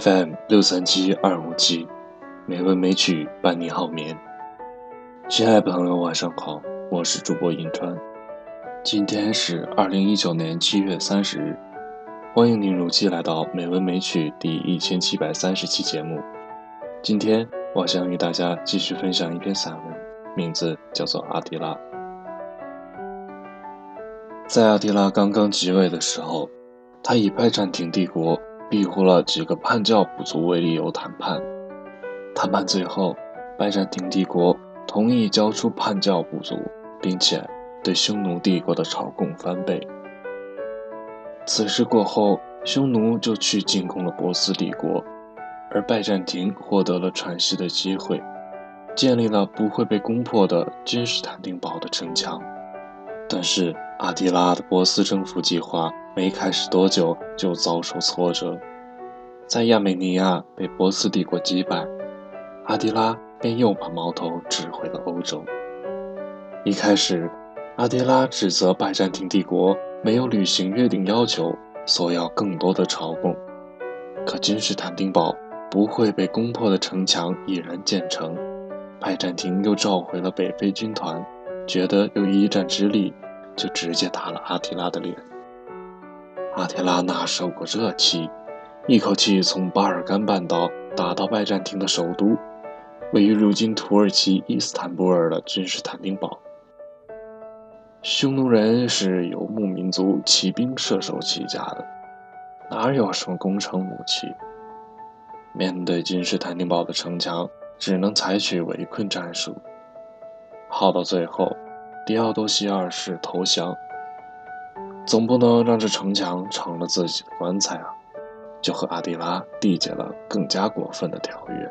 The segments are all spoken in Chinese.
FM 六三七二五七，美文美曲伴你好眠。亲爱的朋友，晚上好，我是主播银川。今天是二零一九年七月三十日，欢迎您如期来到美文美曲第一千七百三十期节目。今天我将与大家继续分享一篇散文，名字叫做《阿迪拉》。在阿迪拉刚刚即位的时候，他以拜占庭帝国。庇护了几个叛教部族为理由谈判，谈判最后，拜占庭帝国同意交出叛教部族，并且对匈奴帝国的朝贡翻倍。此事过后，匈奴就去进攻了波斯帝国，而拜占庭获得了喘息的机会，建立了不会被攻破的君士坦丁堡的城墙。但是，阿迪拉的波斯征服计划。没开始多久，就遭受挫折，在亚美尼亚被波斯帝国击败，阿迪拉便又把矛头指回了欧洲。一开始，阿迪拉指责拜占庭帝国没有履行约定要求，索要更多的朝贡。可君士坦丁堡不会被攻破的城墙已然建成，拜占庭又召回了北非军团，觉得有一战之力，就直接打了阿提拉的脸。阿提拉哪受过这气，一口气从巴尔干半岛打到拜占庭的首都，位于如今土耳其伊斯坦布尔的君士坦丁堡。匈奴人是游牧民族，骑兵射手起家的，哪有什么攻城武器？面对君士坦丁堡的城墙，只能采取围困战术。耗到最后，狄奥多西二世投降。总不能让这城墙成了自己的棺材啊！就和阿迪拉缔结了更加过分的条约。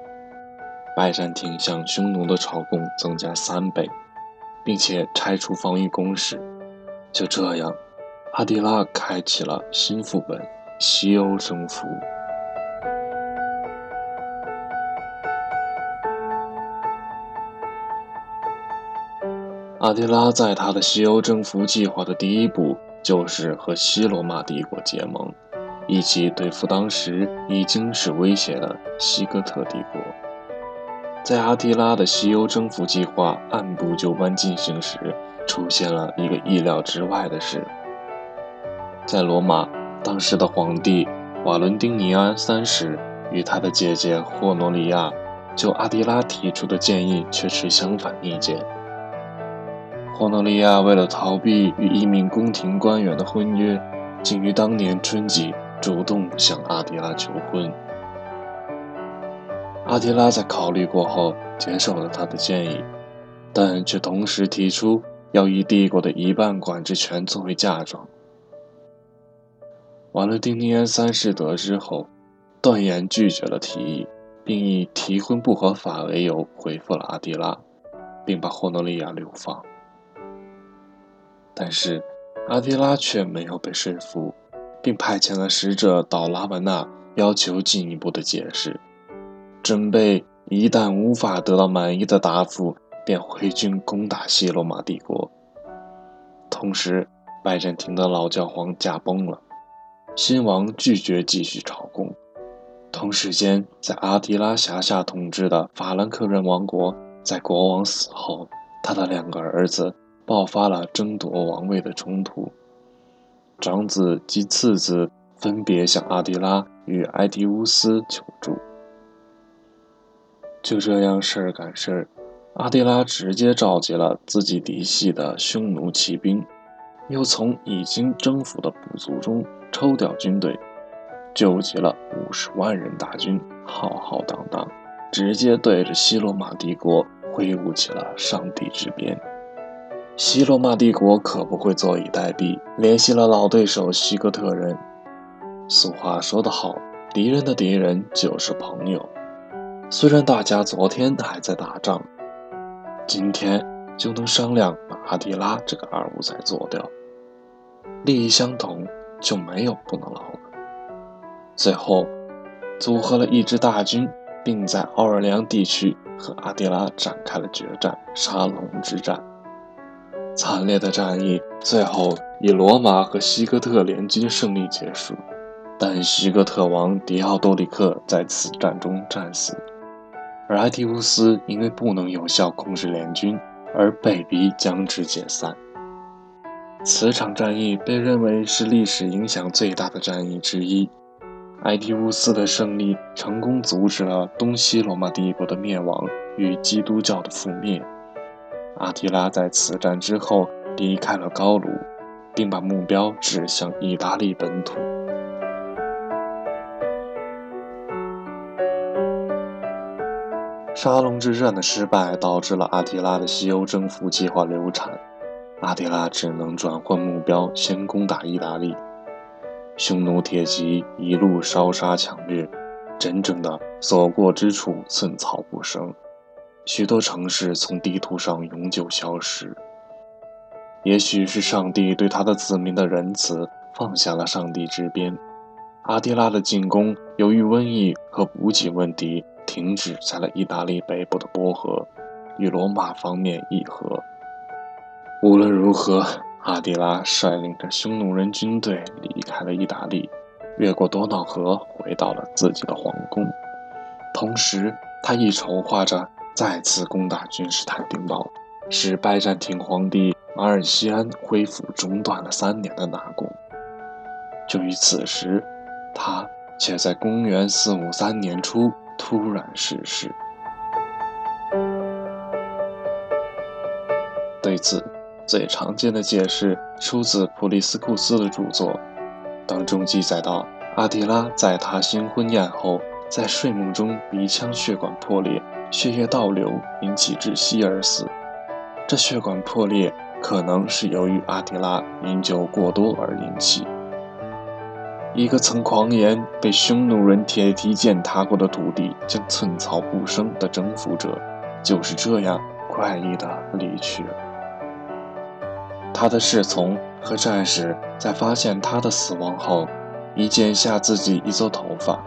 拜占庭向匈奴的朝贡增加三倍，并且拆除防御工事。就这样，阿迪拉开启了新副本——西欧征服。阿迪拉在他的西欧征服计划的第一步。就是和西罗马帝国结盟，一起对付当时已经是威胁的西哥特帝国。在阿提拉的西欧征服计划按部就班进行时，出现了一个意料之外的事。在罗马，当时的皇帝瓦伦丁尼安三世与他的姐姐霍诺利亚就阿提拉提出的建议却持相反意见。霍诺利亚为了逃避与一名宫廷官员的婚约，竟于当年春季主动向阿迪拉求婚。阿迪拉在考虑过后接受了他的建议，但却同时提出要以帝国的一半管制权作为嫁妆。瓦勒丁尼安三世得知后，断言拒绝了提议，并以提婚不合法为由回复了阿迪拉，并把霍诺利亚流放。但是，阿提拉却没有被说服，并派遣了使者到拉文纳，要求进一步的解释，准备一旦无法得到满意的答复，便回军攻打西罗马帝国。同时，拜占庭的老教皇驾崩了，新王拒绝继续朝贡。同时间，在阿提拉辖下统治的法兰克人王国，在国王死后，他的两个儿子。爆发了争夺王位的冲突，长子及次子分别向阿迪拉与埃迪乌斯求助。就这样，事儿赶事儿，阿迪拉直接召集了自己嫡系的匈奴骑兵，又从已经征服的部族中抽调军队，纠集了五十万人大军，浩浩荡荡，直接对着西罗马帝国挥舞起了上帝之鞭。西罗马帝国可不会坐以待毙，联系了老对手西哥特人。俗话说得好，敌人的敌人就是朋友。虽然大家昨天还在打仗，今天就能商量把阿迪拉这个二五仔做掉。利益相同，就没有不能捞的。最后，组合了一支大军，并在奥尔良地区和阿迪拉展开了决战——沙龙之战。惨烈的战役最后以罗马和西哥特联军胜利结束。但西哥特王迪奥多里克在此战中战死，而埃提乌斯因为不能有效控制联军，而被逼将之解散。此场战役被认为是历史影响最大的战役之一。埃提乌斯的胜利成功阻止了东西罗马帝国的灭亡与基督教的覆灭。阿提拉在此战之后离开了高卢，并把目标指向意大利本土。沙龙之战的失败导致了阿提拉的西欧征服计划流产，阿提拉只能转换目标，先攻打意大利。匈奴铁骑一路烧杀抢掠，真正的所过之处寸草不生，许多城市从地图上永久消失。也许是上帝对他的子民的仁慈，放下了上帝之鞭，阿提拉的进攻由于瘟疫和补给问题。停止在了意大利北部的波河，与罗马方面议和。无论如何，阿迪拉率领着匈奴人军队离开了意大利，越过多瑙河，回到了自己的皇宫。同时，他亦筹划着再次攻打君士坦丁堡，使拜占庭皇帝马尔西安恢复中断了三年的纳贡。就于此时，他却在公元四五三年初。突然逝世。对此，最常见的解释出自普利斯库斯的著作，当中记载到，阿提拉在他新婚宴后，在睡梦中鼻腔血管破裂，血液倒流，引起窒息而死。这血管破裂可能是由于阿提拉饮酒过多而引起。一个曾狂言被匈奴人铁蹄践踏过的土地将寸草不生的征服者，就是这样怪异的离去了。他的侍从和战士在发现他的死亡后，以剪下自己一撮头发，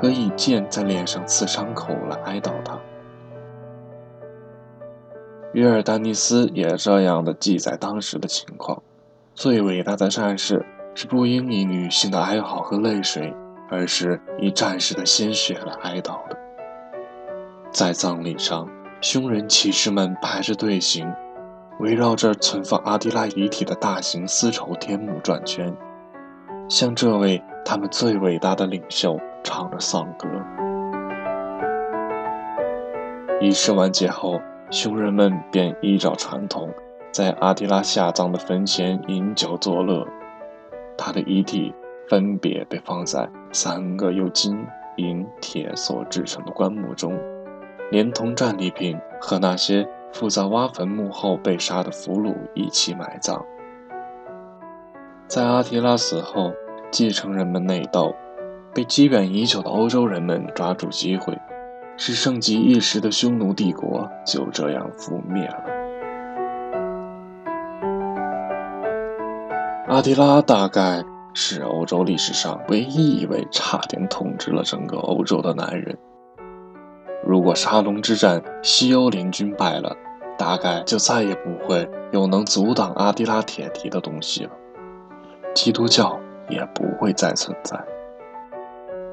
和以剑在脸上刺伤口来哀悼他。约尔丹尼斯也这样的记载当时的情况：最伟大的战士。是不应以女性的哀嚎和泪水，而是以战士的鲜血来哀悼的。在葬礼上，匈人骑士们排着队形，围绕着存放阿迪拉遗体的大型丝绸天幕转圈，向这位他们最伟大的领袖唱着丧歌。仪式完结后，匈人们便依照传统，在阿迪拉下葬的坟前饮酒作乐。他的遗体分别被放在三个由金、银、铁所制成的棺木中，连同战利品和那些负责挖坟墓后被杀的俘虏一起埋葬。在阿提拉死后，继承人们内斗，被积怨已久的欧洲人们抓住机会，是盛极一时的匈奴帝国就这样覆灭了。阿提拉大概是欧洲历史上唯一一位差点统治了整个欧洲的男人。如果沙龙之战西欧联军败了，大概就再也不会有能阻挡阿提拉铁蹄的东西了，基督教也不会再存在。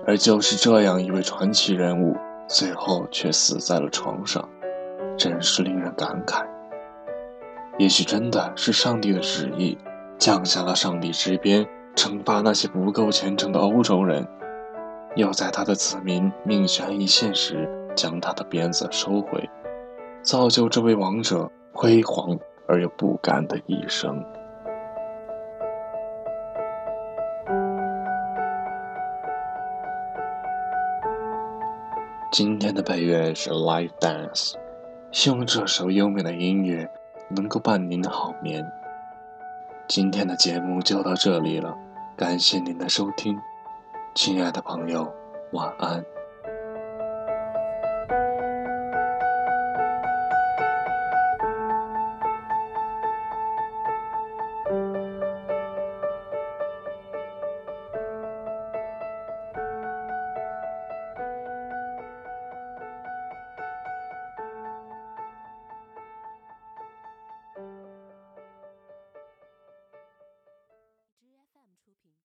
而就是这样一位传奇人物，最后却死在了床上，真是令人感慨。也许真的是上帝的旨意。降下了上帝之鞭，惩罚那些不够虔诚的欧洲人，又在他的子民命悬一线时将他的鞭子收回，造就这位王者辉煌而又不甘的一生。今天的配乐是《Live Dance》，希望这首优美的音乐能够伴您好眠。今天的节目就到这里了，感谢您的收听，亲爱的朋友，晚安。